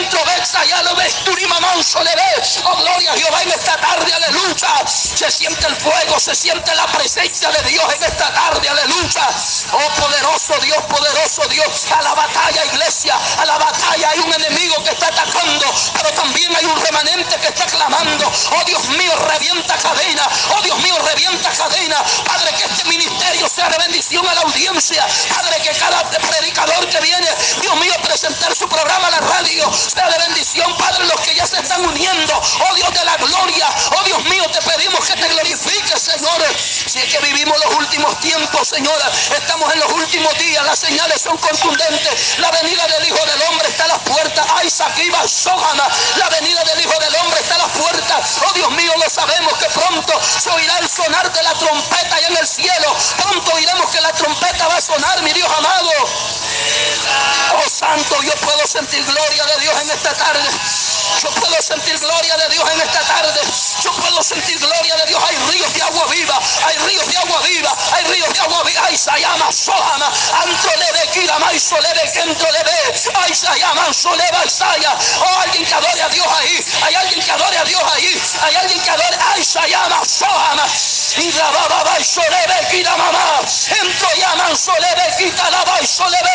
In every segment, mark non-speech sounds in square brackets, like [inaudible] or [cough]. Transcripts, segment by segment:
Entro, Bexa, ya lo ves, Turimamán, ve. Oh, gloria a Jehová en esta tarde, aleluya. Se siente el fuego, se siente la presencia de Dios en esta tarde, aleluya. Oh, poderoso Dios, poderoso Dios. A la batalla, iglesia, a la batalla hay un enemigo que está atacando, pero también hay un remanente que está clamando. Oh, Dios mío, revienta cadena. Oh, Dios mío, revienta cadena. Padre, que este ministerio sea de bendición a la audiencia. Padre, que cada predicador que viene, Dios mío, presentar su programa a la radio sea de bendición. Padre, los que ya se están uniendo. Oh Dios de la gloria. Oh Dios mío, te pedimos que te glorifiques, Señor. Si es que vivimos los últimos tiempos, Señora. Estamos en los últimos días. Las señales son contundentes. La venida del Hijo del Hombre está a las puertas. Ay, Saquiba, Sojana. La venida del Hijo del Hombre está a las puertas. Oh Dios mío, lo sabemos que pronto se oirá el sonar de la trompeta allá en el cielo. Pronto oiremos que la trompeta va a sonar, mi Dios amado. Oh Santo, yo puedo sentir gloria de Dios en esta tarde. Yo puedo sentir gloria de Dios en esta tarde. Yo puedo sentir gloria de Dios. Hay ríos de agua viva. Hay ríos de agua viva. Hay ríos de agua viva. Ay, Sayama, Sohama. Antro leve, Kirama, y Soleve, Kentro leve. Ay, Sayama, Soleva, Isaya. Oh, alguien que adore a Dios ahí. Hay alguien que adore a Dios ahí. Hay alguien que adore. Ay, Sayama, Sohama. Y la baba, y Soleve, Kirama. Entro llaman, Soleve, Kitalaba, y Soleve.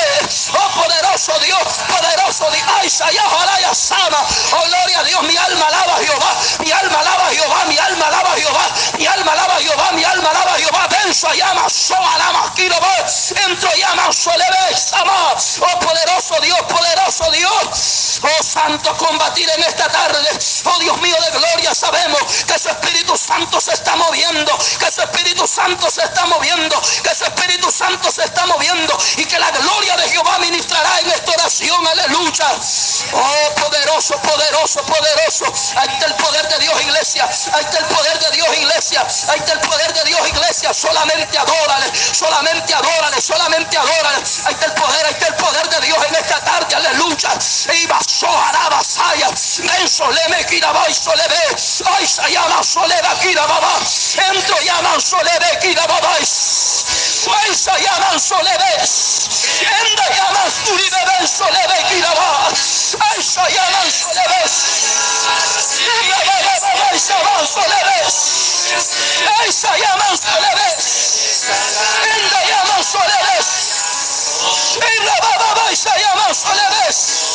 Oh, poderoso Dios. Poderoso Dios. Ay, Sayama, Sama. Oh, gloria a Dios, mi alma alaba a Jehová, mi alma alaba a Jehová, mi alma alaba a Jehová, mi alma alaba a Jehová, mi alma alaba a Jehová, venzo a llama, soa lama, quiero ver, entro llama, soleve, sama, oh poderoso Dios, poderoso Dios, oh santo, combatir en esta tarde, oh Dios mío de gloria, sabemos que su Espíritu Santo se está moviendo, que su Espíritu Santo se está moviendo, que su Espíritu Santo se está moviendo y que la gloria de Jehová ministrará en esta oración, aleluya, oh poderoso, poderoso poderoso. Ahí está el poder de Dios, iglesia. Ahí está el poder de Dios, iglesia. Ahí está el poder de Dios, iglesia. Solamente adórale, solamente adórale, solamente adórale. Ahí está el poder, ahí está el poder de Dios en esta tarde, aleluya. Iba soharaba saya. Menso leme kiraba y kirababa. Entro llaman soleve kirababa. Ay, sayaman soleve. Enda soleve kiraba. Ay, sayaman soleve. Esa llaman soleves. Enda llaman soleves. Enda. Enda llaman soleves. Esa llaman soleves. Kira baba. Enda y de su leves y.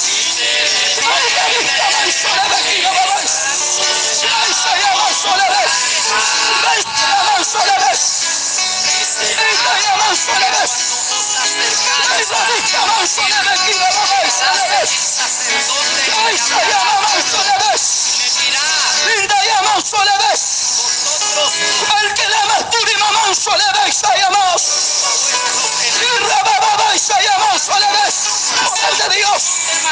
llama su leves. Esa llama su leves.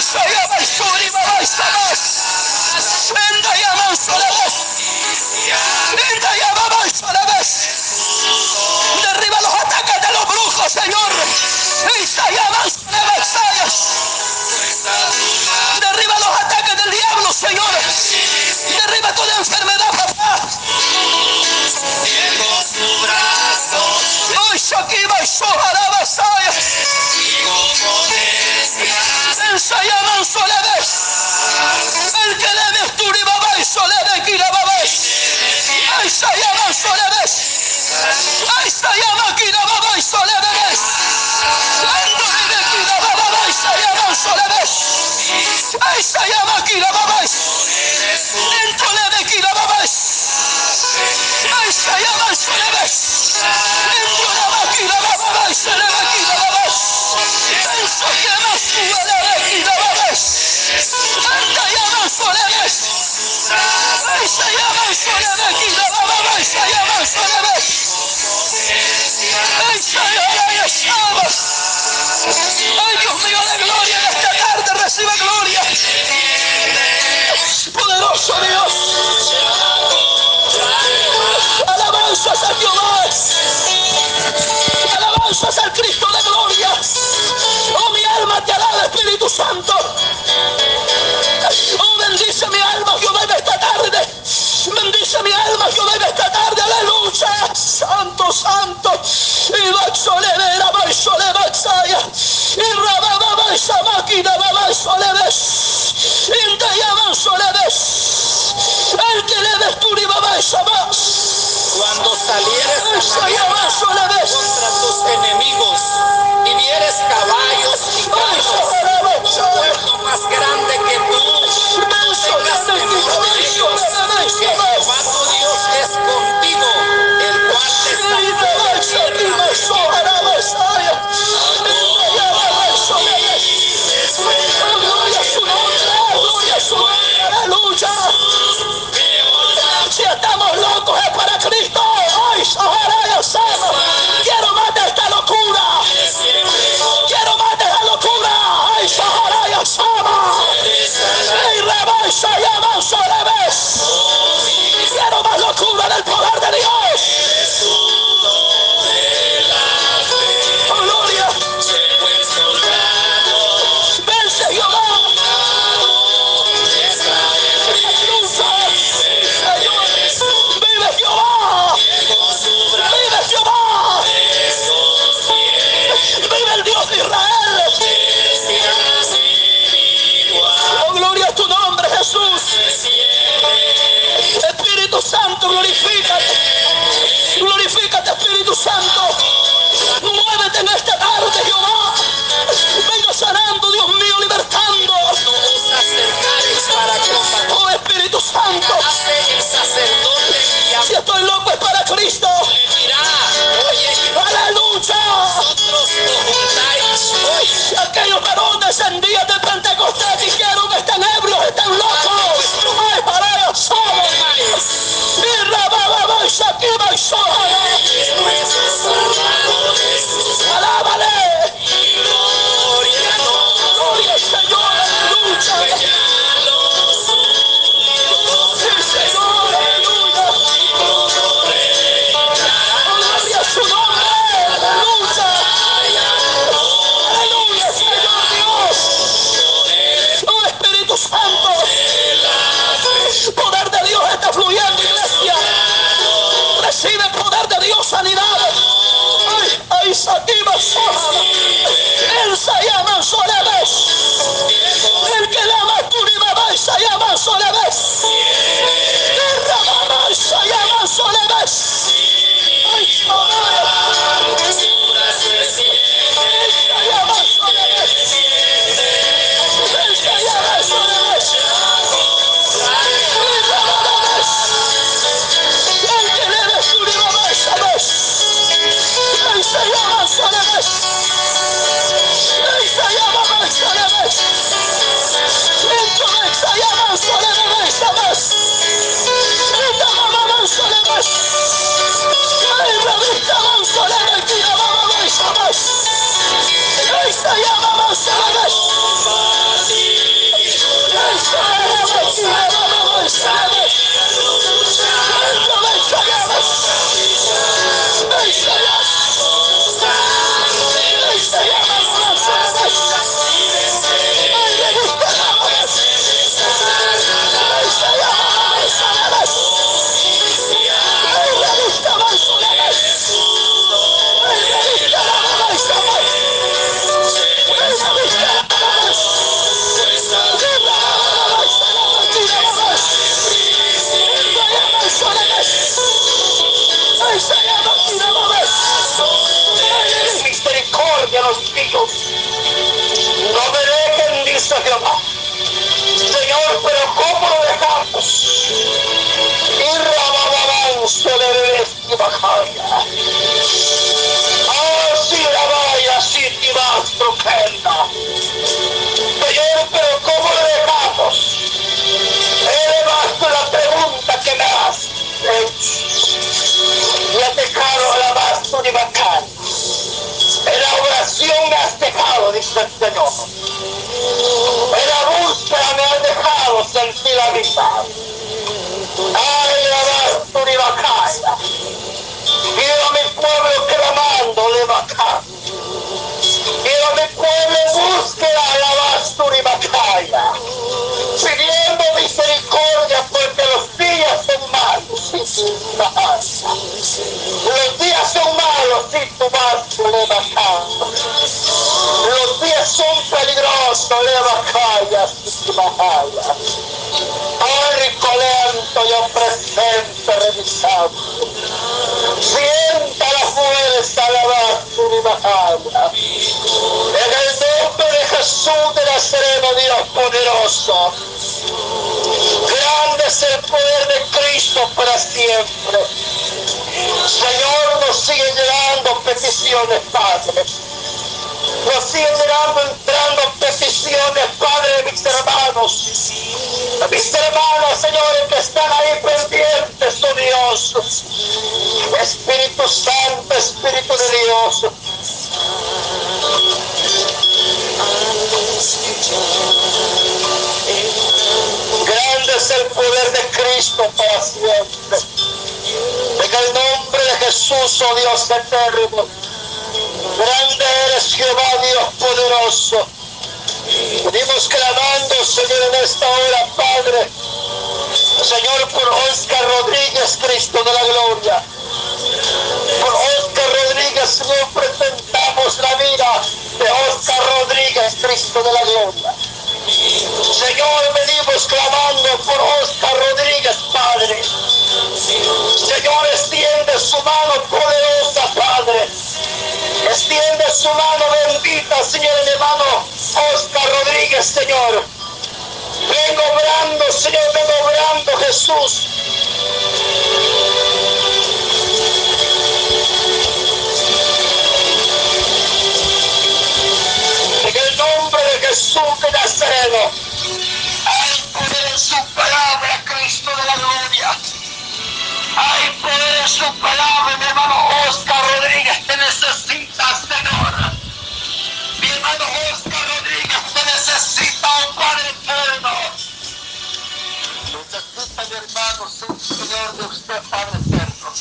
say Ay, Dios mío de gloria, en esta tarde recibe gloria. Poderoso Dios. Alabanzas a Jehová. Alabanzas al Cristo de gloria. Oh, mi alma te alaba, Espíritu Santo. Oh, bendice mi alma, Jehová, en esta tarde. Bendice mi alma, Jehová, en esta tarde, aleluya. Santo, santo. Y Baxolevera, Baxolevaxaya. Y Rababaxa, máquina, Babaxoleves. Y El que le ves tú, ni Babaxa más. Cuando salieres a contra tus enemigos estamos locos es para Cristo. Hoy, ojalá yo sepa. Quiero más de esta locura. Quiero más de esta locura. Hoy, ojalá yo sepa. Y rebalsa y avanzaré. Nazareno, Dios poderoso. Grande es el poder de Cristo para siempre. Señor, nos sigue llegando peticiones, Padre. Nos siguen llegando, entrando peticiones, Padre, de mis hermanos. De mis hermanos, señores, que están ahí pendientes, oh Dios. Espíritu Santo, Espíritu de Dios. Grande es el poder de Cristo para siempre. En el nombre de Jesús, oh Dios eterno. Grande eres Jehová, Dios poderoso. Venimos clamando, Señor, en esta hora, Padre. Señor, por Oscar Rodríguez, Cristo de la gloria. Por Rodríguez, Señor, presentamos la vida de Oscar Rodríguez, Cristo de la gloria. Señor, venimos clamando por Oscar Rodríguez, Padre. Señor, extiende su mano poderosa, Padre. Extiende su mano bendita, Señor, mi hermano Oscar Rodríguez, Señor. Vengo obrando, Señor, vengo obrando, Jesús. La gloria. Hay poder en su palabra, mi hermano Oscar Rodríguez. Te necesitas, Señor. Mi hermano Oscar Rodríguez te necesita, oh Padre eterno. Necesita, mi hermano, Señor de usted, Padre eterno.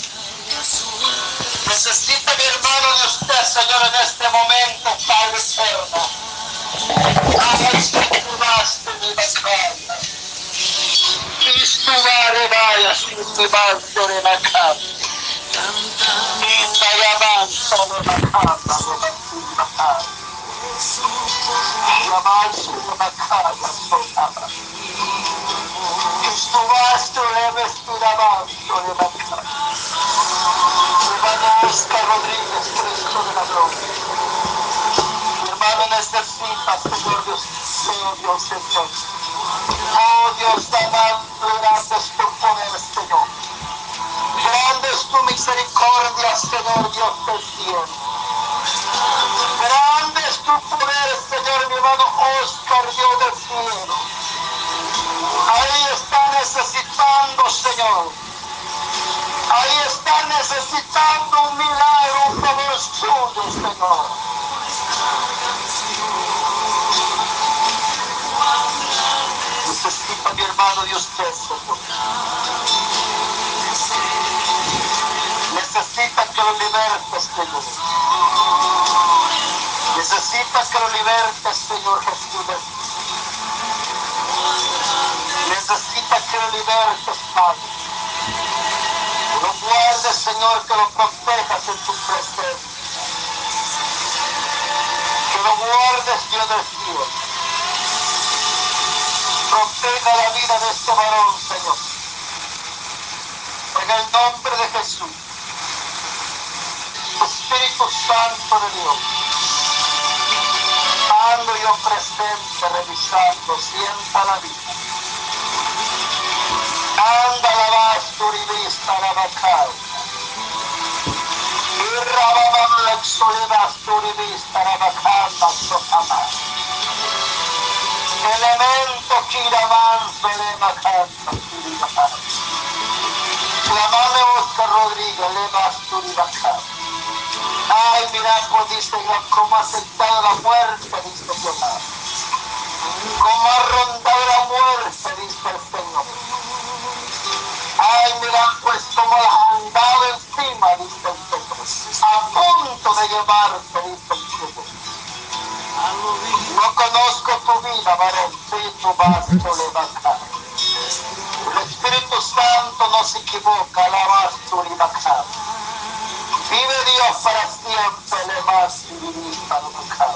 Necesita, mi hermano, de usted, Señor, en este momento, Padre eterno. Ay, si tú vas, tú me vas, Istuvare vaya, si tu vas, tú me vas, Itayamanso de Macaba, de Macaba. Yamanso de Macaba, Sotaba. Necesitando un milagro, un favor suyo, Señor. Necesita mi hermano Dios usted, Señor. Necesita que lo libertes, Señor. Necesita que lo libertes, Señor Jesús. Necesita que lo libertes, Padre. Guardes, Señor, que lo protejas en tu presencia. Que lo guardes, Dios del cielo. Proteja la vida de este varón, Señor. En el nombre de Jesús. Espíritu Santo de Dios. Ando yo presente, revisando, sienta la vida. Anda la bacao. Y rababam la sojama. Elemento kiramanso, le bacanda, suribacao. Clamame Oscar Rodríguez, le basturi bacao. Ay, mira, pues dice Dios, cómo ha aceptado la muerte, dice Jehová. Cómo ha rondado la muerte, dice el Señor. Ay, mira, pues cómo la han dado encima, dice el Señor. A No conozco tu vida, varón, si tu vas a levantar. El Espíritu Santo no se equivoca, alabas tu libertad. Vive Dios para siempre, le más y vivir para nunca.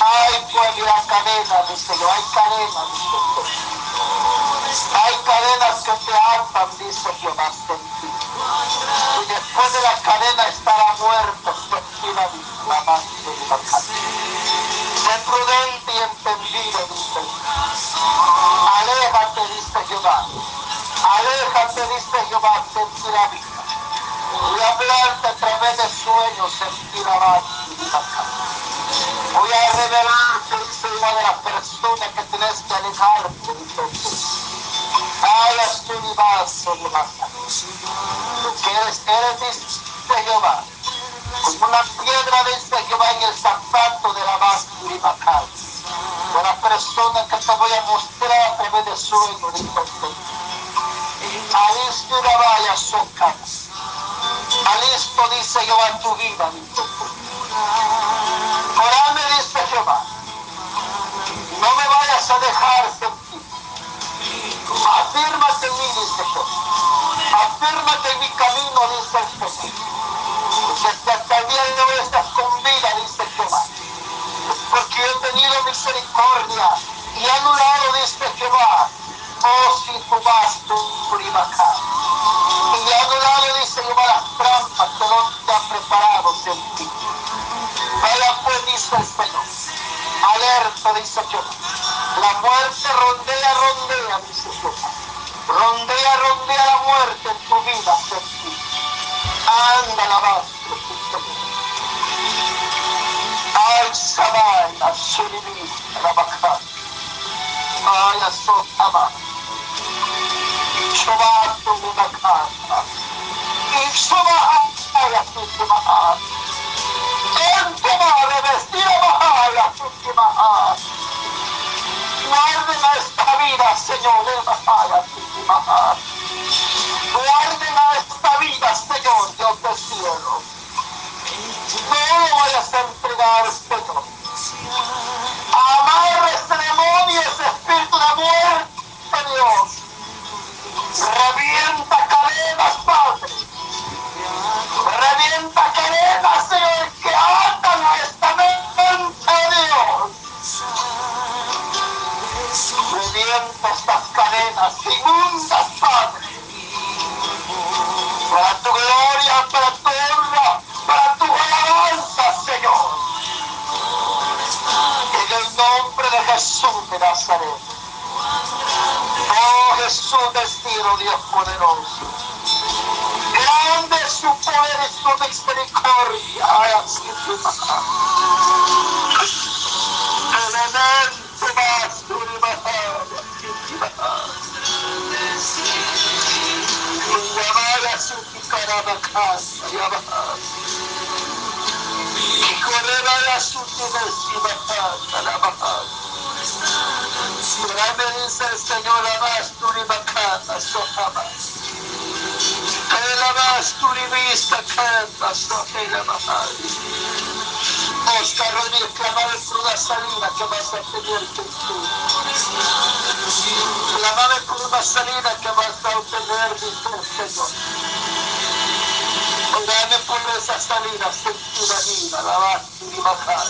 Ay, pues la cadena, dice yo, hay cadenas, dice yo. Hay cadenas que te atan, dice Jehová, en ti. Y después de la cadena la muerte, sentida la más de libertad. Sé prudente y entendido, dice Aléjate, dice Jehová. Aléjate, dice Jehová, sentir la vida. Voy a hablarte a través de sueños, sentir la más y libertad. Voy a revelarte, dice una de las personas que tienes que alejarte, dice Ay, las tú ni vas, Porque eres, dice Jehová como una piedra dice Jehová en el zapato de la más libertad. De la persona que te voy a mostrar a través de sueño, Señor. Alisto una vaya soca. Alisto dice Jehová tu vida, el Señor. Orame, dice Jehová. No me vayas a dejar sentir. Afírmate en mí, dice Jehová. Afírmate en mi camino, dice el Señor. Porque hasta el día de hoy estás con vida, dice Jehová. Porque he tenido misericordia y anulado, dice Jehová. Oh, si tú vas, tú acá. Y he anulado, dice Jehová, las trampas que no te han preparado en ti. Vaya pues, dice el Señor. Alerta, dice Jehová. La muerte rondea, rondea, dice Jehová. Rondea, rondea la muerte en tu vida, ti. Anda la más. Ay, Sabai, la Shuribi, la Baka. Ay, la Sotama. Shobato, la Baka. Y Shoba, ay, la Sutima. Entema, revestida, ay, la esta vida, Señor, la. Guarden a esta vida, Señor, Dios del cielo. No lo vayas a entregar, Señor. Amarre ese demonio, ese espíritu de muerte, Dios. Revienta cadenas, poderoso. Tu ribista, Kanta, Sohela Mahari. Oscar Rodríguez, clamar por una salida que vas a tener que tú. Clamame por una salida que vas a obtener, el Señor. Orame por esa salida, sentida viva, la vas y bajar.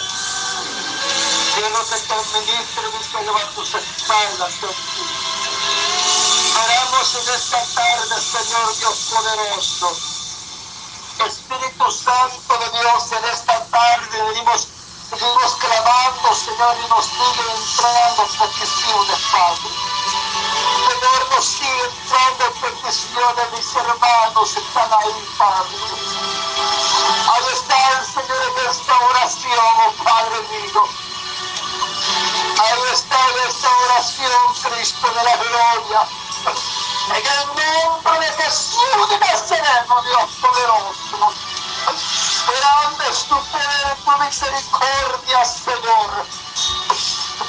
Quiero que te administre, dice Jehová, tus espaldas, en en esta tarde, Señor Dios poderoso. Espíritu Santo de Dios, en esta tarde venimos, seguimos clamando, Señor, y nos sigue entrando peticiones, Padre. Señor, nos sigue entrando peticiones, mis hermanos están ahí, Padre. Ahí están, Señor, en esta oración, oh Padre mío. Ahí está en esta oración, Cristo de la gloria. El nombre de Jesús de Nazaret, Dios poderoso. grande es tu poder, tu misericordia, Señor.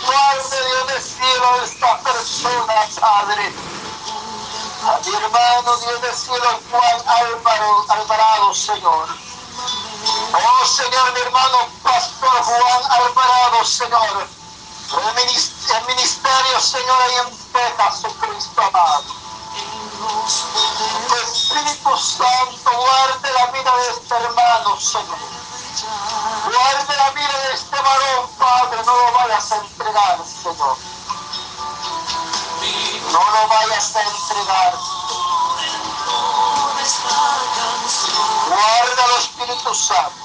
Guarde Dios del cielo de esta persona, Padre. A mi hermano Dios del cielo, Juan Álvaro, Alvarado, Señor. Oh Señor, mi hermano Pastor Juan Alvarado, Señor. El ministerio, Señor, ahí en Texas, Cristo amado. Espíritu Santo, guarde la vida de este hermano, Señor. Guarde la vida de este varón, Padre, no lo vayas a entregar, Señor. No lo vayas a entregar. Guárdalo, Espíritu Santo.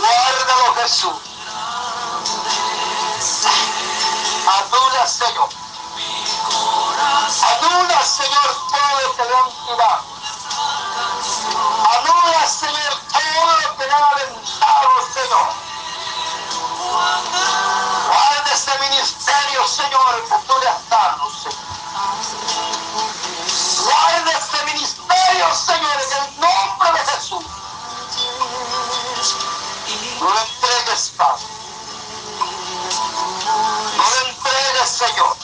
Guárdalo, Jesús. Anula, Señor. Anula, Señor, todo lo que le han tirado. Anula, Señor, todo lo que le han aventado, Señor. Guarda este ministerio, Señor, que tú le has dado, Señor. Guarda este ministerio, Señor, en el nombre de Jesús. No le entregues, Padre. No le entregues, Señor.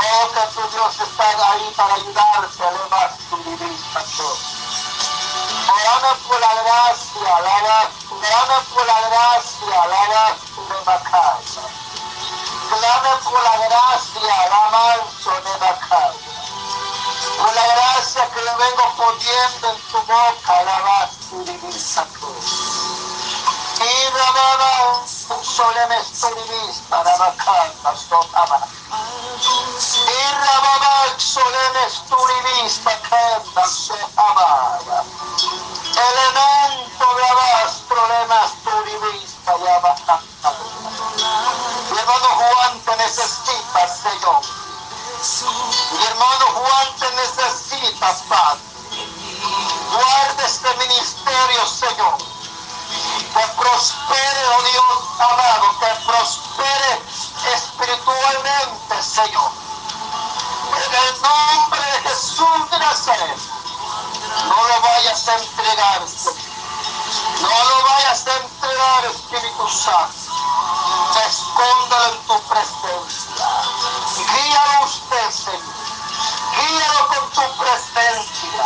Oh, que tu Dios está ahí para ayudarte, además tu divisa Orame por la gracia, la Clame por la gracia, la de Macaya. Clame por la gracia, la manso de. Por la gracia que le vengo poniendo en tu boca, la tu divisa Y la mamá, soleme esturivista, la Macaya, sotama. Irrababak Elemento grabas problemas turivista llama Mi hermano Juan te necesita, Señor. Mi hermano Juan te necesita, Padre. Guarda este ministerio, Señor. Que prospere, oh Dios amado, que prospere vayas entregar. No lo vayas a entregar, Espíritu Santo. Escóndalo en tu presencia. Guíalo usted, Señor. Guíalo con tu presencia.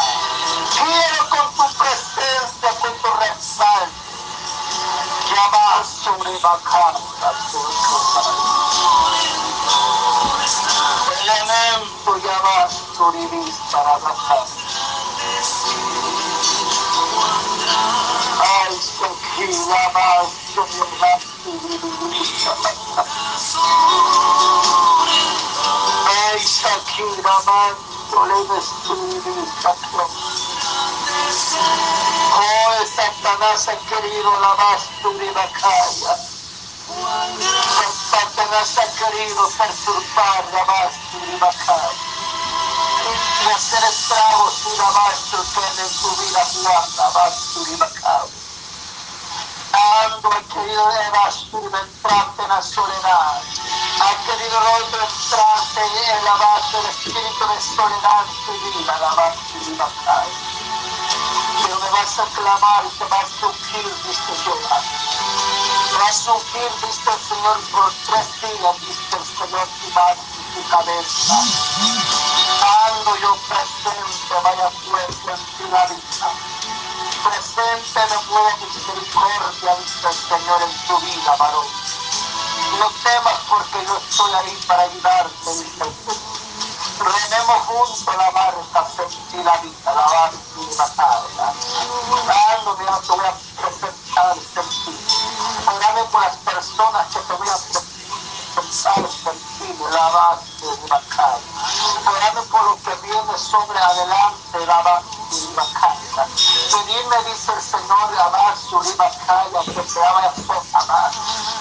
Guíalo con tu presencia, con tu respaldo. Llama sobre vacanza, Elemento llama sobre vista la Seki, llama sobre vista Ay, Seki, llama sobre vista Oh, Satanás ha querido la masturibacaya. Satanás ha querido perturbar la masturibacaya. Y hacer estragos y la masturibacaya en tu vida, Juan, la masturibacaya. Ando ha querido de masturbentrarte en la soledad. Ha querido el otro entrarte en la base del espíritu de soledad tu vida, la masturibacaya pero me vas a clamar y te vas a ungir, dice Jehová. Vas a ungir, dice el Señor, por tres días, dice el Señor, tu mano tu cabeza. Ando yo presente, vaya fuerte en ti la vida. Presente me buena misericordia, dice el Señor, en tu vida, varón. No temas porque yo estoy ahí para ayudarte, dice el Señor. Juntos la barca, sentí la vida, la barca y matarla. Dando, mira, te voy a presentar, sentir. Orame por las personas que te voy a presentar, sentir, la base y matar. Orame por lo que viene sobre adelante, la base y. Dime, dice el Señor, amar su calla, que te ama amar,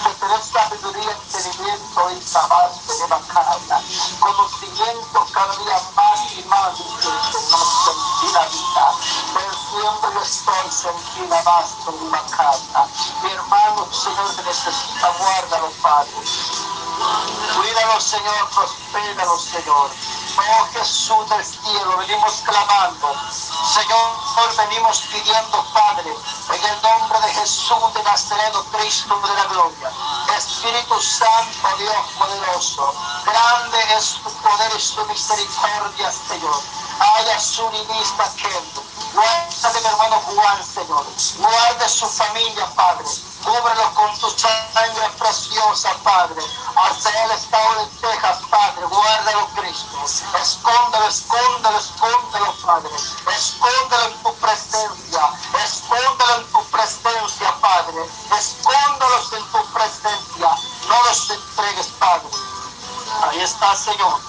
que te dé sabiduría, entendimiento y amar su calla, conocimiento cada día más y más, dice el Señor, la vida, venciendo yo estoy, sentir la más su calla. Mi hermano, Señor, te necesita, guárdalo, Padre. Cuídalo, Señor, prospéralo, Señor. Oh Jesús del cielo, venimos clamando. Señor, venimos pidiendo, Padre, en el nombre de Jesús de Nazareno, Cristo de la gloria. Espíritu Santo, Dios poderoso, grande es tu poder y su misericordia, Señor. Haya su ministra que Guarda de mi hermano Juan, Señor. Guarde su familia, Padre. Cúbrelo con tu sangre preciosa, Padre. Hacia el estado de Texas, Padre. Guárdalo, Cristo. Escóndelo, escóndelo, escóndelo, Padre. Escóndelo en tu presencia. Escóndelo en tu presencia, Padre. Escóndelos en tu presencia. No los entregues, Padre. Ahí está, Señor.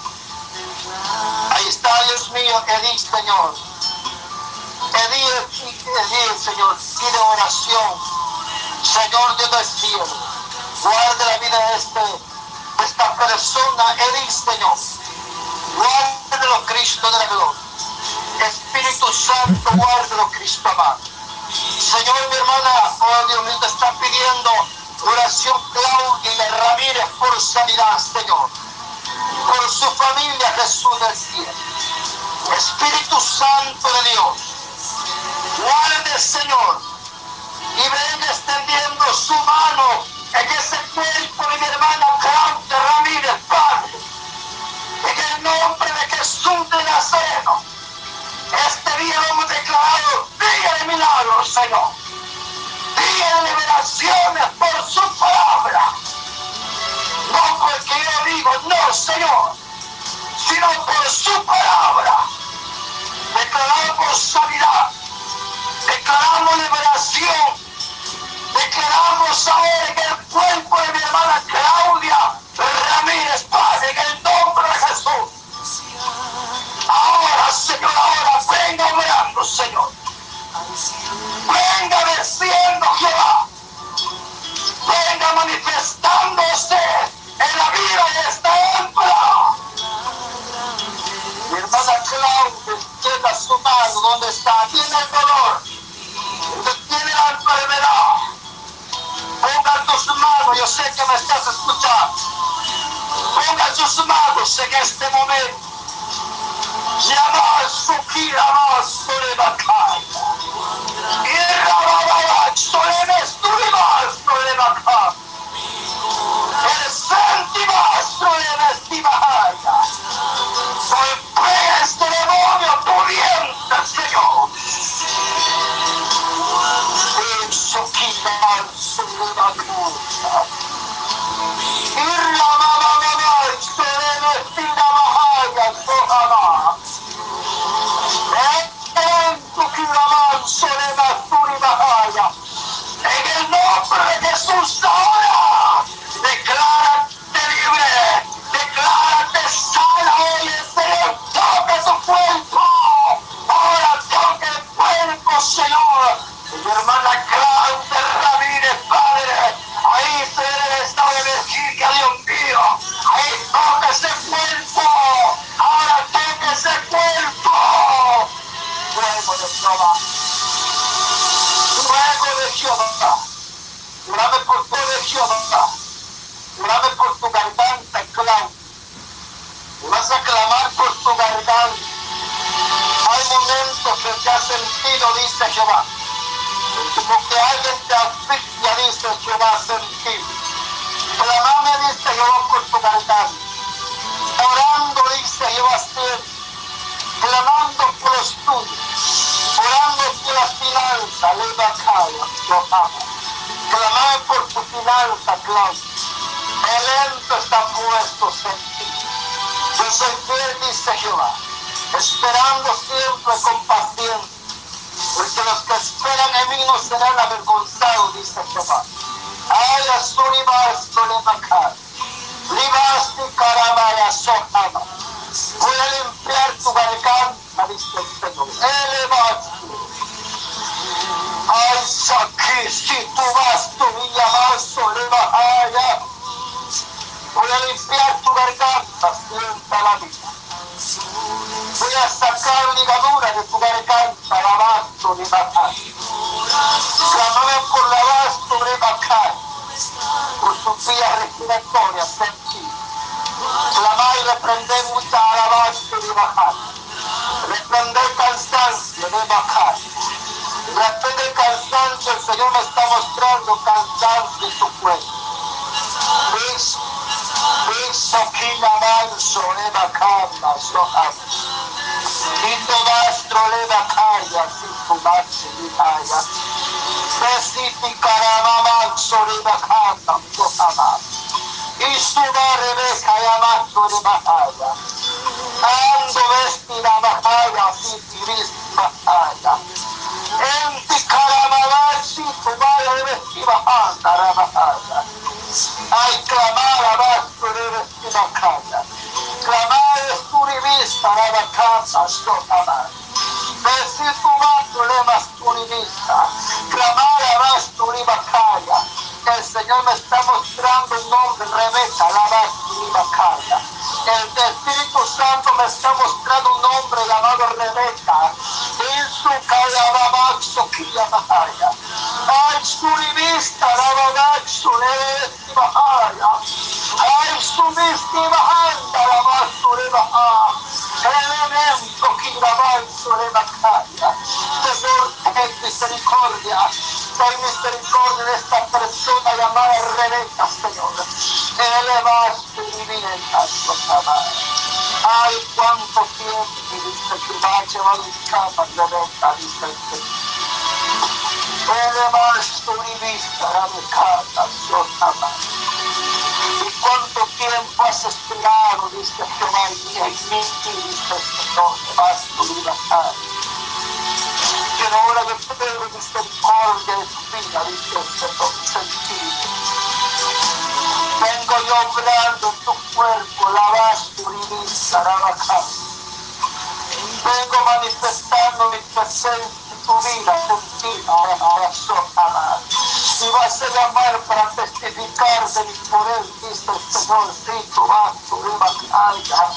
Ahí está, Dios mío, Edith, Señor. Edith, Edith, Señor, pide oración. Señor Dios del cielo, guarde la vida de, este, esta persona, Edith, Señor. Guárdelo, Cristo de la gloria. Espíritu Santo, guárdelo, Cristo amado. Señor, mi hermana, oh Dios mío, te está pidiendo oración Claudia Ramírez por sanidad, Señor. Por su familia, Jesús del cielo. Espíritu Santo de Dios, guarde, Señor, y venga extendiendo su mano en ese cuerpo de mi hermana Claudia Bacán. Reprender cansancio de Bacán. Reprender cansancio, el Señor me está mostrando cansancio en tu cuerpo. Ves aquí la manso de Bacán, Soham. Lindo mastro tu macho le calla. Specifica la manso le bacana, Soham. Y su madre beca y amato de bacaya. Ando vestida bacaya, si tiris bacaya. Enti caramavasi, tu bacana, bacaya. Ay, clamar de. Clamar es tu revista, la bacana, Soham. Decir tu manto, le mas tu revista. Clamar abajo tu ribacaya. El Señor me está mostrando un nombre, Rebeca, la Bacaya. El Espíritu Santo me está mostrando un nombre llamado Rebeca. En su calabamaxo, Kiyamahaya. Ay, su revista, la bagaxo, le Bahaya. Ay, su vista, la maso, le Bahaya. Elemento, Kiramanso, le Bacaya. Señor, ten misericordia. Ten misericordia de esta persona llamada Rebeca, Señor. Elevaste mi vida en tanto amar. Ay, cuánto tiempo, dice que va a llevar mi cama, Rebeca, dice el Señor. Elevaste mi vista, la mi casa, Dios amar. Y cuánto tiempo has esperado, dice Jehová, y mía, y mí, dice el Señor, vas tu vida, en hora de dice el Señor, sentido. Vengo en tu cuerpo, la vas tu revista, la bajada. Vengo manifestando mi presencia en tu vida, sentida, ahora amar. Y vas a llamar para testificar de mi poder, el Señor, tu vas, tu batalla.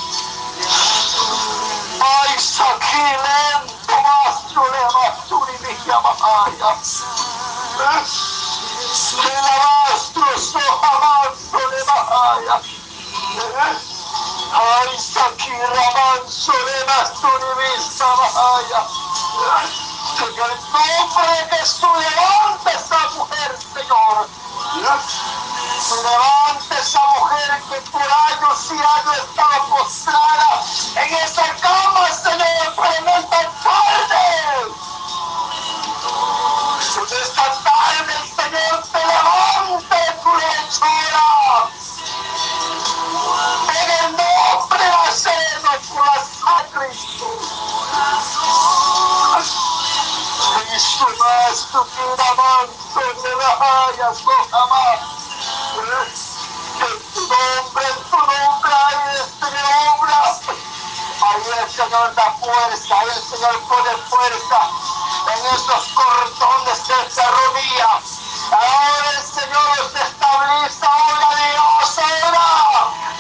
Ay, Saquilen, Levahaya. Ay, Saquiramanso, Levasturi, Villamahaya. En el nombre de Jesús, levanta esa mujer, Señor. Levanta esa mujer que por años y años estaba postrada en esa cama, Señor, pero no es tan tarde. En esta tarde el Señor te levanta de tu lechura. En el nombre de cena por la Cristo. Maestro, que una manso de la haya, jamás. Señor da fuerza, ahí el Señor pone fuerza en esos cordones de rodilla. Ahora el Señor los estabiliza, ahora Dios, ahora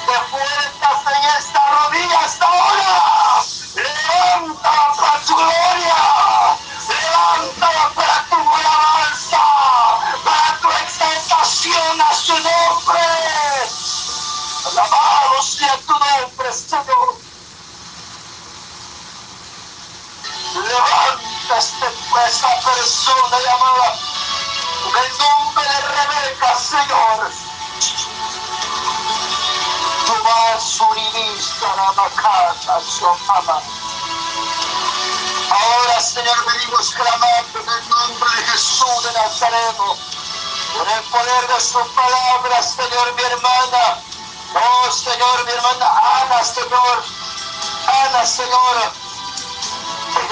de fuerzas en esta rodilla esa persona llamada en el nombre de Rebeca, Señor. Tu vas univista la macata, Sofama. Ahora, Señor, venimos clamando en el nombre de Jesús de Nazareno. Por el poder de su palabra, Señor, mi hermana. Oh, Señor, mi hermana Ana, Señor. Ana, Señor.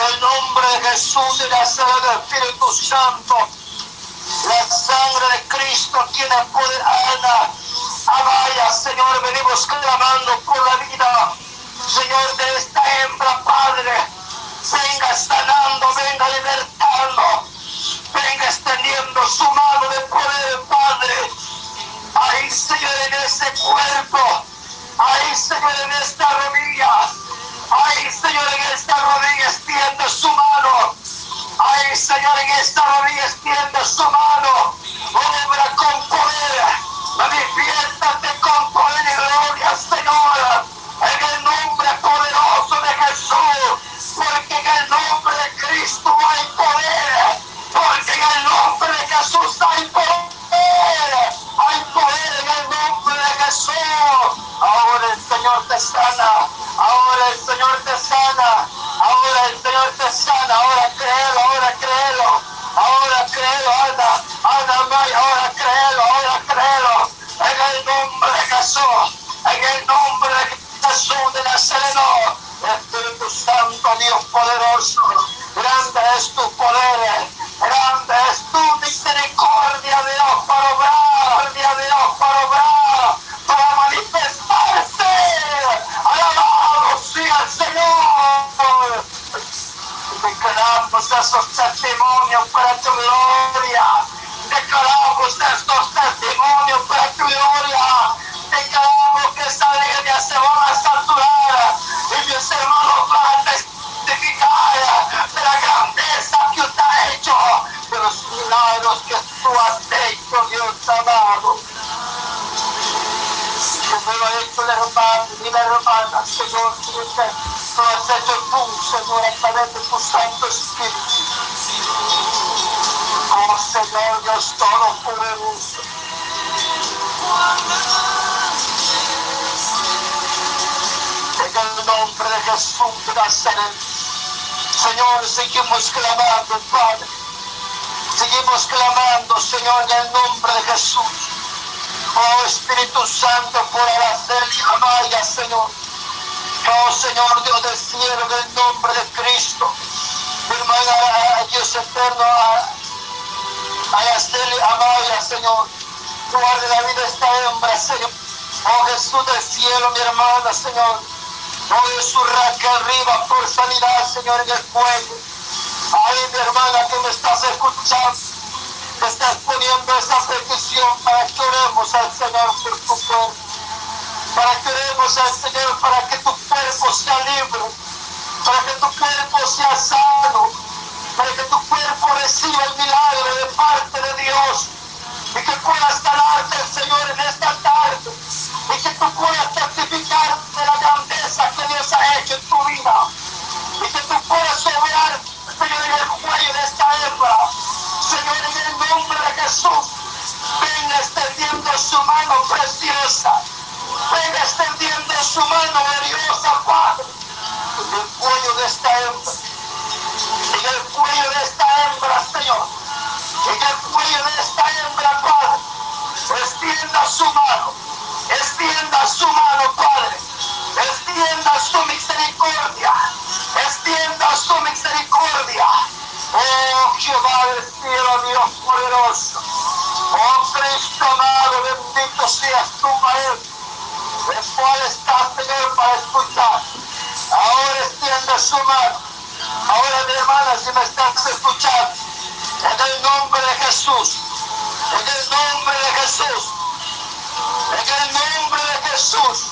El nombre de Jesús de Nazaret, Espíritu Santo, la sangre de Cristo tiene poder. Ana, vaya, Señor, venimos clamando por la vida, Señor, de esta hembra, Padre. Venga sanando, venga libertando, venga extendiendo su mano de poder, Padre. Ahí, Señor, en ese cuerpo, ahí, Señor, en esta rodilla. Ay, Señor, en esta rodilla extiende su mano. Ay, Señor, en esta rodilla extiende su mano. Obra con poder. Manifiéstate con poder y gloria, Señor. En el nombre poderoso de Jesús. Porque en el nombre de Cristo hay poder. Porque en el nombre de Jesús hay poder. Hay poder Ahora el Señor te sana, ahora el Señor te sana, ahora el Señor te sana, ahora créelo, ahora créelo, ahora créelo, anda, anda, Maya, ahora créelo, ahora créelo, en el nombre de Jesús, en el nombre de Jesús de Nazareno. Espíritu Santo, Dios poderoso, grande es tu poder, Esos testimonios para tu gloria. Declaramos estos testimonios para tu gloria. Declaramos que esta alegría se va a saturar y mis hermanos van a testificar de la grandeza que usted ha hecho, de los milagros que tú has hecho, Dios amado. Hecho el hermano y la hermana, Señor, has hecho tú, Señor, a través de tu Santo Espíritu. Oh Señor Dios Todopoderoso. En el nombre de Jesús de. Señor, seguimos clamando, Padre. Seguimos clamando, Señor, en el nombre de Jesús. Oh Espíritu Santo, por Araceli Amaya, Señor. Oh Señor Dios del cielo, en el nombre de Cristo. Mi hermana, Dios eterno, a Araceli Amaya, Señor. Guarde la vida de esta hembra, Señor. Oh Jesús del cielo, mi hermana, Señor. Oh Jesús, raca arriba por sanidad, Señor, en el cuello. Ahí, mi hermana, que me estás escuchando, estás poniendo esa petición para que oremos al Señor por tu cuerpo. Para que oremos al Señor, para que tu cuerpo sea libre, para que tu cuerpo sea sano, para que tu cuerpo reciba el milagro de parte de Dios y que puedas ganarte el Señor en esta tarde y que tú puedas testificar de la grandeza que Dios ha hecho en tu vida y que tú puedas obrar, Señor, en el cuello de esta hembra. Jesús, venga extendiendo su mano preciosa, venga extendiendo su mano gloriosa, Padre, en el cuello de esta hembra, en el cuello de esta hembra, Señor, en el cuello de esta hembra, Padre, extienda su mano, extienda su mano, Padre, extienda su misericordia, extienda su misericordia. Oh Jehová del cielo, Dios poderoso, oh Cristo amado, bendito seas tu Maestro, el cual está, Señor, para escuchar. Ahora extiende su mano. Ahora, mi hermana, si me estás escuchando, en el nombre de Jesús, en el nombre de Jesús, en el nombre de Jesús,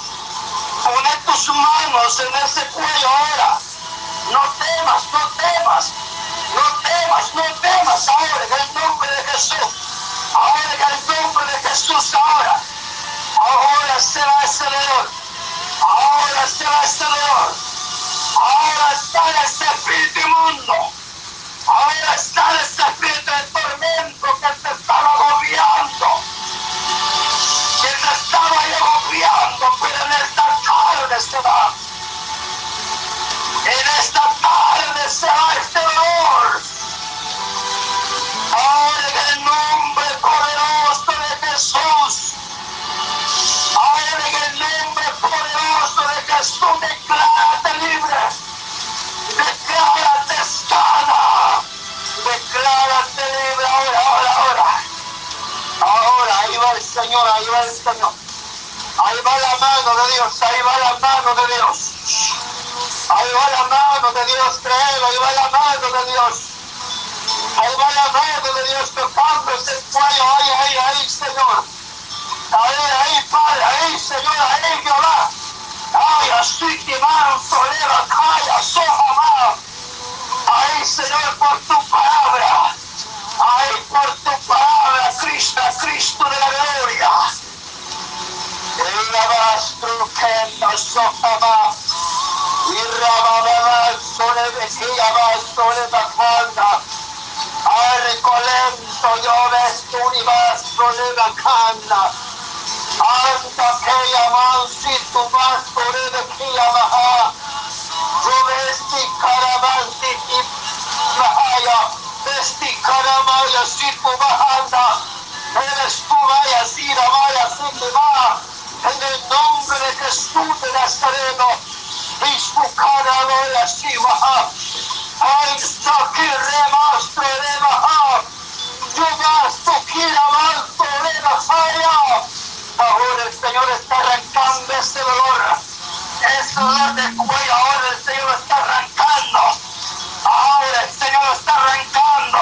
pone tus manos en ese cuello ahora. No temas, no temas, no temas, no temas ahora en el nombre de Jesús. Ahora en el nombre de Jesús, ahora. Ahora será ese dolor. Ahora será ese dolor. Ahora está ese espíritu inmundo. Ahora está ese espíritu de tormento que te estaba declárate libre. Declárate sana. Declárate libre ahora, ahora, ahora. Ahora, ahí va el Señor, ahí va el Señor. Ahí va la mano de Dios, ahí va la mano de Dios. Ahí va la mano de Dios, créelo, ahí va la mano de Dios. Ahí va la mano de Dios tocando ese cuello, ahí, ahí, ahí, Señor. Ahí, ahí, Padre, ahí, Señor, ahí, Jehová. Ay, mano, solera, calla, soja, mano. Ahí, Señor, por tu palabra. Ahí, por tu palabra, Cristo, Cristo de la gloria. El alabastro que nos soja, y rabababas, sole vecchia va sole bacanda. Arrecolento yo vestuni va sole bacanda. Anta che yamansi tu va sole vecchia va. Jovesti caravanti ti mahaya. Vesti caramaya si tu bahanda. Eres tú vaya si la vaya si te va. En el nombre de Jesús de Nazareno. Vishnukaraloya Shivaha. Aistakire Mastro Revaha. Yuvasto Kiramanto Revahaya. Ahora el Señor está arrancando ese dolor. Ese dolor de cuello. Ahora el Señor está arrancando. Ahora el Señor está arrancando.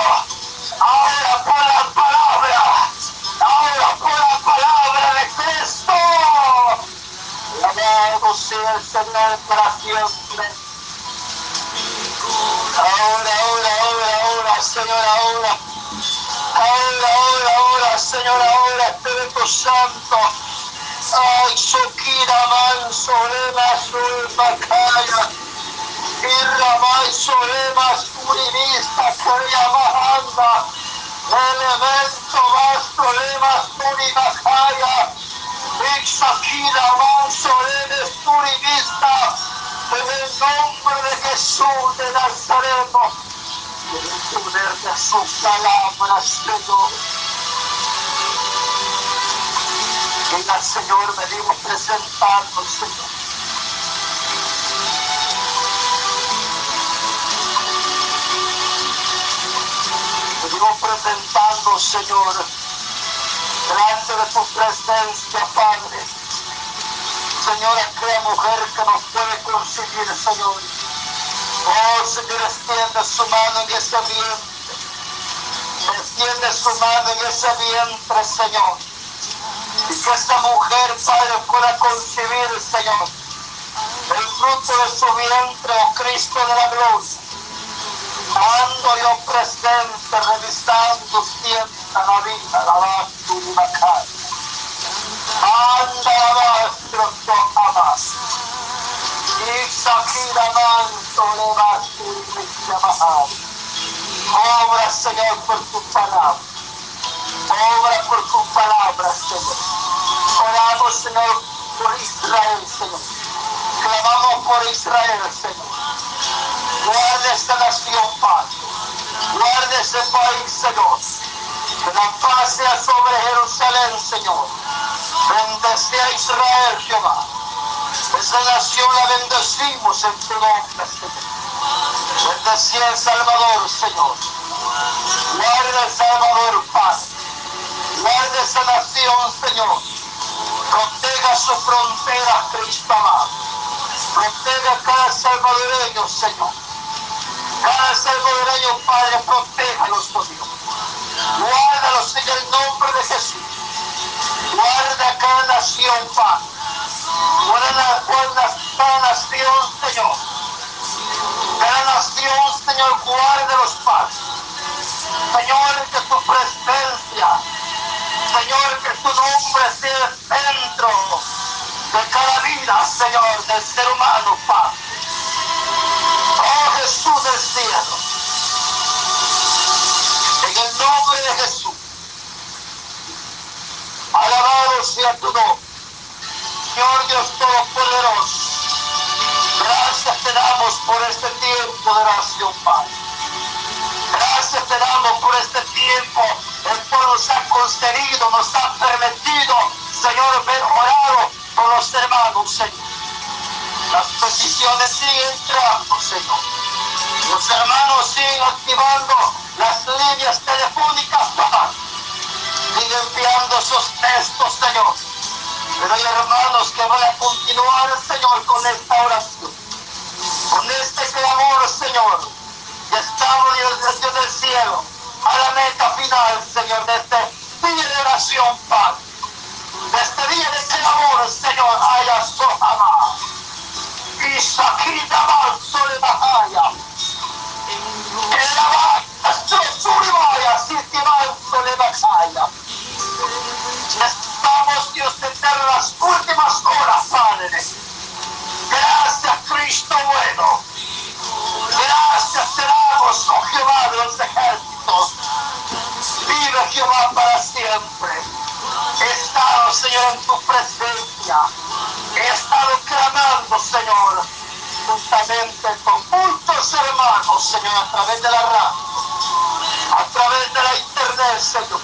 Ahora por la palabra. Ahora por la palabra de Cristo. Alabado sea el Señor para siempre. Ahora, ahora, ahora, ahora, Señor, ahora. Ahora, ahora, ahora, Señor, ahora, Espíritu Santo. Ay, Shokira manso, lema sulbakaya. Irramay solema surivista, kaya mahanda. Elemento vasto, lema suribakaya. Ixakira manso, lema surivista. En el nombre de Jesús de Nazareno. En el poder de su palabra, Señor. Diga, Señor, venimos presentando, Señor. Venimos presentando, Señor, delante de tu presencia, Padre. Señor, aquella mujer que nos puede conseguir, Señor. Oh, Señor, extiende su mano en ese vientre. Extiende su mano en ese vientre, Señor. Y que esa mujer, Padre, pueda concebir, Señor, el fruto de su vientre, oh Cristo de la gloria. Ando yo presente, revisando siempre la vida, la base y la calle. Anda la base, amas. Y Shakira manso le vas y llamar. Obra, Señor, por tu palabra. Obra por tu palabra, Señor. Señor, por Israel, Señor. Clamamos por Israel, Señor. Guarda esta nación, Padre. Guarda ese país, Señor. Que la paz sea sobre Jerusalén, Señor. Bendece a Israel, Jehová. Esa nación la bendecimos en tu nombre, Señor. Bendecí a El Salvador, Señor. Guarda El Salvador, Padre. Guarda esa nación, Señor. Proteja su frontera, Cristo amado. Proteja a cada salvadoreño, Señor. Cada salvadoreño, Padre, protéjalos, oh Dios. Guárdalos en el nombre de Jesús. Guarda cada nación, Padre. Guarda, guarda cada nación, Señor. Cada nación, Señor, guarda los padres. Señor, que tu presencia, Señor, que tu nombre sea el centro de cada vida, Señor, del ser humano, Padre. Oh Jesús del cielo. En el nombre de Jesús. Alabado sea tu nombre. Señor Dios Todopoderoso. Gracias te damos por este tiempo de oración, Padre. Gracias te damos por este tiempo el cual nos ha concedido, nos ha permitido, Señor, ver orado por los hermanos, Señor. Las peticiones siguen entrando, Señor. Los hermanos siguen activando las líneas telefónicas. Siguen enviando esos textos, Señor. Pero hay hermanos que van a continuar, Señor, con esta oración. Con este clamor, Señor. Y estamos, Dios, Dios del cielo, a la meta final, Señor, de este día de oración, Padre. De este día de clamor, Señor, haya sojama. Y Shakita Manso de Bahaya. En la Suribaya, Siti Manso de Bahaya. Estamos, Dios eterno, las últimas horas, Padre. Gracias, Cristo bueno. Jehová, para siempre. He estado, Señor, en tu presencia. He estado clamando, Señor, juntamente con muchos hermanos, Señor, a través de la radio, a través de la internet, Señor.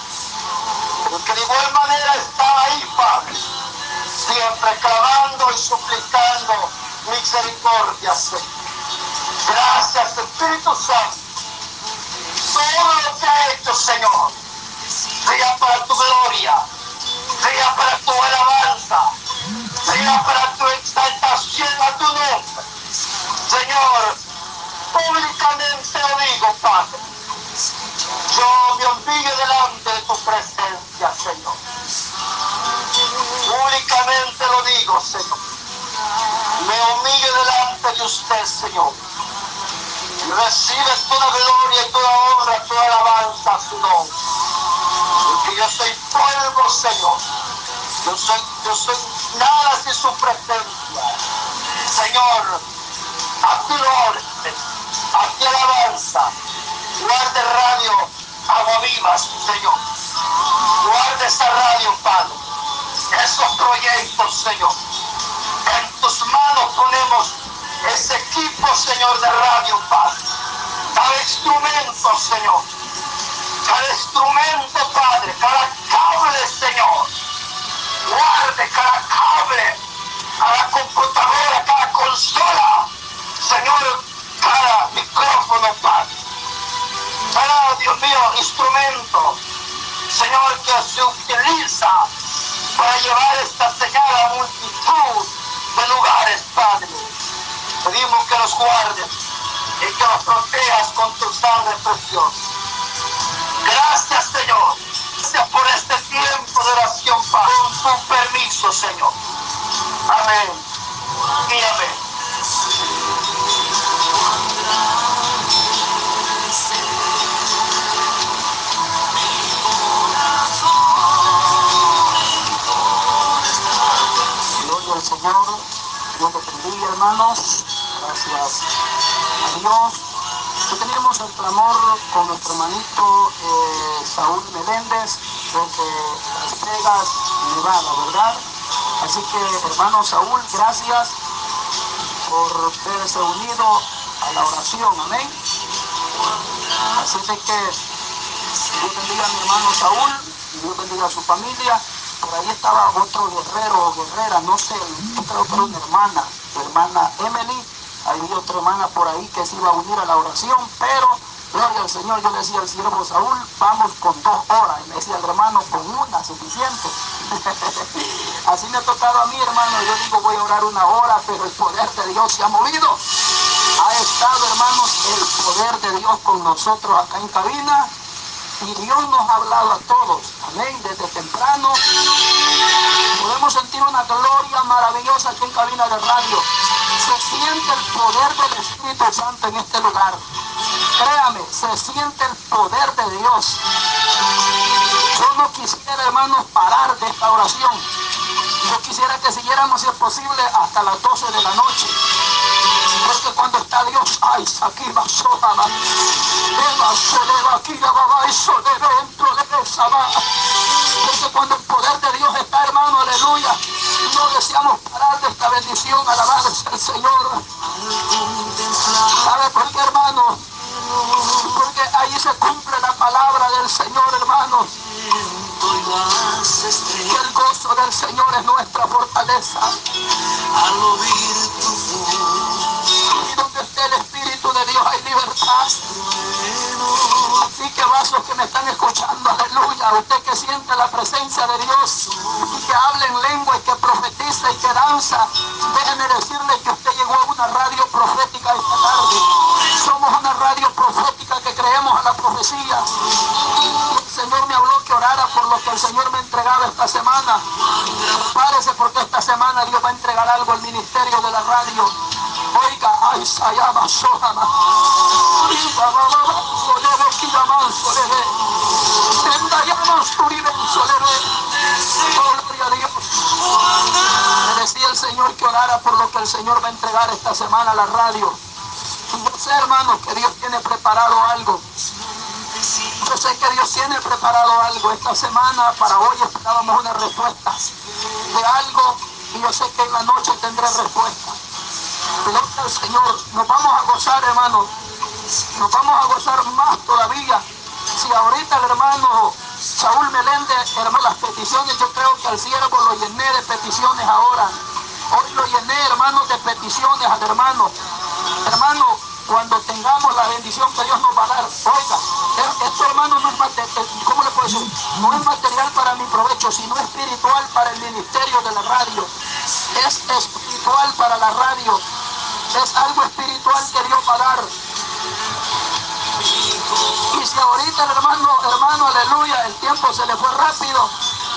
Porque de igual manera está ahí, Padre, siempre clamando y suplicando misericordia, Señor. Gracias, Espíritu Santo. Todo lo que ha hecho, Señor, sea para tu gloria, sea para tu alabanza, sea para tu exaltación a tu nombre. Señor, públicamente lo digo, Padre. Yo me humillo delante de tu presencia, Señor. Públicamente lo digo, Señor. Me humillo delante de usted, Señor. Y recibe toda gloria toda honra, toda alabanza a su nombre. Porque yo soy polvo, Señor. Yo soy, yo soy nada sin su presencia. Señor, a tu orden, a ti alabanza. Guarde radio Agua Vivas, Señor. Guarde esa radio, Padre. Esos proyectos, Señor. En tus manos ponemos ese Señor, de radio, Padre. Cada instrumento, Señor. Cada instrumento, Padre. Cada cable, Señor. Guarde cada cable. Cada computadora, cada consola. Señor, cada micrófono, Padre. Cada, Dios mío, instrumento. Señor, que se utiliza para llevar esta señal a multitud de lugares, Padre. Pedimos que los guardes y que los protejas con tu sangre preciosa. Gracias, Señor. Gracias por este tiempo de oración, Padre. Con tu permiso, Señor. Amén. Y amén. Señor, Dios te bendiga hermanos, gracias a Dios. Que teníamos el clamor con nuestro hermanito eh, Saúl Meléndez desde Las Vegas, Nevada, ¿verdad? Así que hermano Saúl, gracias por verse unido a la oración, amén. Así que Dios bendiga a mi hermano Saúl, Dios bendiga a su familia. Por ahí estaba otro guerrero o guerrera, no sé, yo creo que una hermana, hermana Emily. Había otra hermana por ahí que se iba a unir a la oración, pero gloria al Señor, yo decía al siervo Saúl, vamos con dos horas. Y me decía el hermano, con una, suficiente. [laughs] Así me ha tocado a mí, hermano. Yo digo, voy a orar una hora, pero el poder de Dios se ha movido. Ha estado, hermanos, el poder de Dios con nosotros acá en cabina. Y Dios nos ha hablado a todos, amén, desde temprano. Podemos sentir una gloria maravillosa aquí en cabina de radio. Se siente el poder del Espíritu Santo en este lugar. Créame, se siente el poder de Dios. Yo no quisiera, hermanos, parar de esta oración. Yo quisiera que siguiéramos, si es posible, hasta las 12 de la noche. Porque cuando está Dios, ay, aquí va sola, va. Eva, soleva, aquí la va, y soleva, dentro de esa va. Porque cuando el poder de Dios está, hermano, aleluya, no deseamos parar de esta bendición, alabado sea el Señor. ¿Sabe por qué, hermano? Porque ahí se cumple la palabra del Señor, hermanos. Que el gozo del Señor es nuestra fortaleza. Al oír tu voz, Y donde esté el Espíritu de Dios hay libertad. Así que vasos que me están escuchando, aleluya. Usted que siente la presencia de Dios y que habla en lengua y que profetiza y que danza, déjeme decirle que usted llegó a una radio profética esta tarde. Somos una radio profética que creemos a la profecía. El Señor me habló que orara por lo que el Señor me entregaba esta semana. Prepárese porque esta semana Dios va a entregar algo al ministerio de la radio. Oiga, ay, sayama, sohama. Me decía el Señor que orara por lo que el Señor va a entregar esta semana a la radio. Yo sé, hermanos, que Dios tiene preparado algo. Yo sé que Dios tiene preparado algo. Esta semana para hoy esperábamos una respuesta de algo y yo sé que en la noche tendré respuesta. Gloria al Señor. Nos vamos a gozar, hermano. Nos vamos a gozar más todavía. Si ahorita el hermano Saúl Meléndez, hermano, las peticiones, yo creo que al siervo lo llené de peticiones ahora. Hoy lo llené, hermano, de peticiones al hermano. Hermano, cuando tengamos la bendición que Dios nos va a dar, oiga, esto hermano no es material, ¿cómo le puedo decir? No es material para mi provecho, sino espiritual para el ministerio de la radio. Es espiritual para la radio. Es algo espiritual que Dios va a dar. Y si ahorita el hermano, hermano, aleluya, el tiempo se le fue rápido,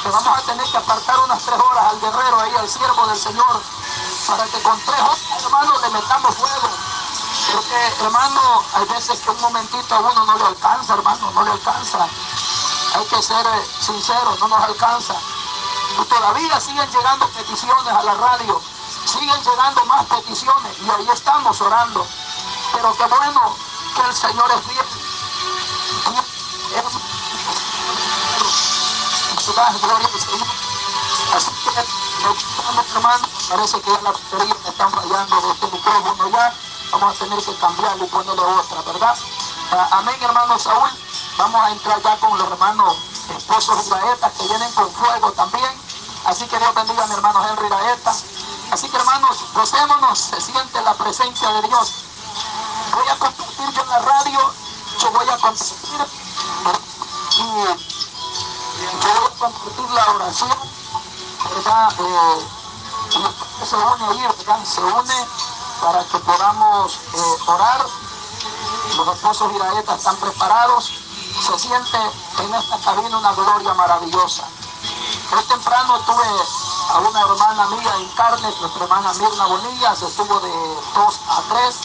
que vamos a tener que apartar unas tres horas al guerrero ahí, al siervo del Señor, para que con tres horas, hermano, le metamos fuego. Porque, hermano, hay veces que un momentito a uno no le alcanza, hermano, no le alcanza. Hay que ser eh, sincero, no nos alcanza. Y todavía siguen llegando peticiones a la radio, siguen llegando más peticiones y ahí estamos orando. Pero qué bueno que el Señor es fiel. Al Señor. Así que, hermano, parece que ya la batería me están fallando de este micrófono ya. Vamos a tener que cambiarlo y ponerle otra, ¿verdad? Ah, amén, hermano Saúl. Vamos a entrar ya con los hermanos esposos israetas que vienen con fuego también. Así que Dios bendiga a mi hermano Henry Raeta. Así que hermanos, gocémonos, se siente la presencia de Dios. Voy a compartir yo en la radio, yo voy a compartir compartir la oración, ¿verdad? Eh, se une ahí. Se une para que podamos eh, orar. Los esposos iraetas están preparados. Se siente en esta cabina una gloria maravillosa. Hoy temprano tuve a una hermana mía en carne, nuestra hermana Mirna Bonilla, se estuvo de 2 a 3.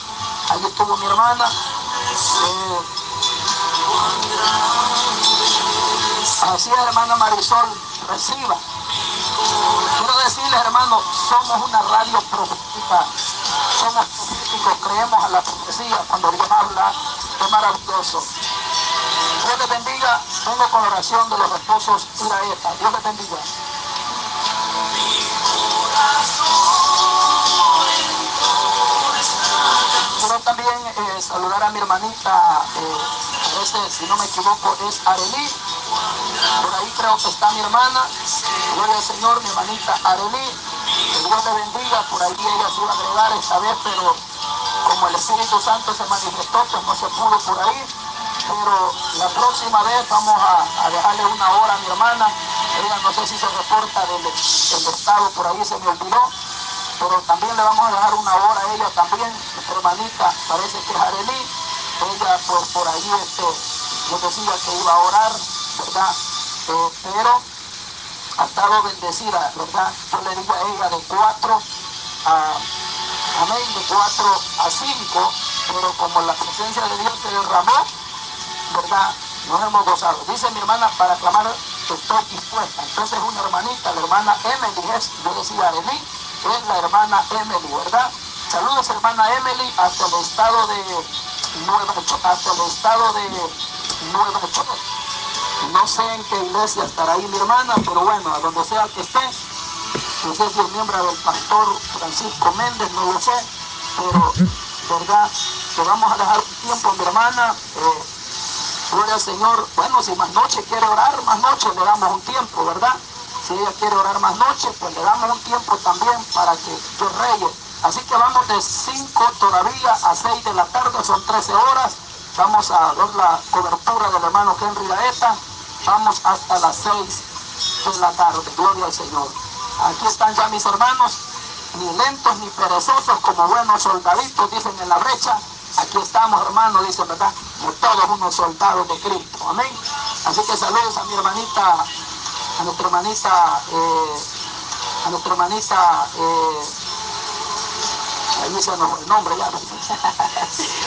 Allí estuvo mi hermana. Eh, así es, hermana Marisol, reciba. Quiero decirles, hermano, somos una radio profética. Somos proféticos, creemos a la profecía cuando Dios habla. Es maravilloso. Dios les bendiga. Vengo con la oración de los esposos Iraeta. Dios les bendiga. Quiero también eh, saludar a mi hermanita, eh, si no me equivoco, es Arelí. Por ahí creo que está mi hermana. Gloria al Señor, mi hermanita Arelí. Que Dios le bendiga. Por ahí ella se iba a agregar esta vez, pero como el Espíritu Santo se manifestó, pues no se pudo por ahí. Pero la próxima vez vamos a, a dejarle una hora a mi hermana. Ella no sé si se reporta del, estado, por ahí se me olvidó pero también le vamos a dejar una hora a ella también, nuestra hermanita, parece que es Arelí, ella por, por ahí este, yo decía que iba a orar, ¿verdad? Eh, pero ha estado bendecida, ¿verdad? Yo le digo a ella de 4 a, amén, de 4 a 5, pero como la presencia de Dios se derramó, ¿verdad? Nos hemos gozado. Dice mi hermana para clamar estoy dispuesta. Entonces una hermanita, la hermana Emily es, yo decía Arelí, es la hermana Emily, ¿verdad? Saludos hermana Emily hasta el estado de Nueva York, hasta el estado de Nueva York. No sé en qué iglesia estará ahí mi hermana, pero bueno, a donde sea que esté, no sé si es miembro del pastor Francisco Méndez, no lo sé, pero verdad que vamos a dejar un tiempo mi hermana. Eh, gloria al Señor. Bueno, si más noche quiere orar, más noche le damos un tiempo, ¿verdad? Si ella quiere orar más noche, pues le damos un tiempo también para que yo reye. Así que vamos de 5 todavía a 6 de la tarde, son 13 horas. Vamos a ver la cobertura del hermano Henry Laeta. Vamos hasta las 6 de la tarde. Gloria al Señor. Aquí están ya mis hermanos, ni lentos ni perezosos, como buenos soldaditos, dicen en la brecha. Aquí estamos, hermanos, dicen, ¿verdad? Como todos unos soldados de Cristo. Amén. Así que saludos a mi hermanita a nuestra hermanita, eh, a nuestra hermanita, eh, Ahí ese nombre ya.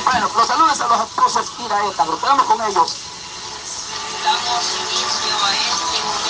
bueno, los saludos a los esposos Iraeta, pero estamos con ellos. Damos inicio a este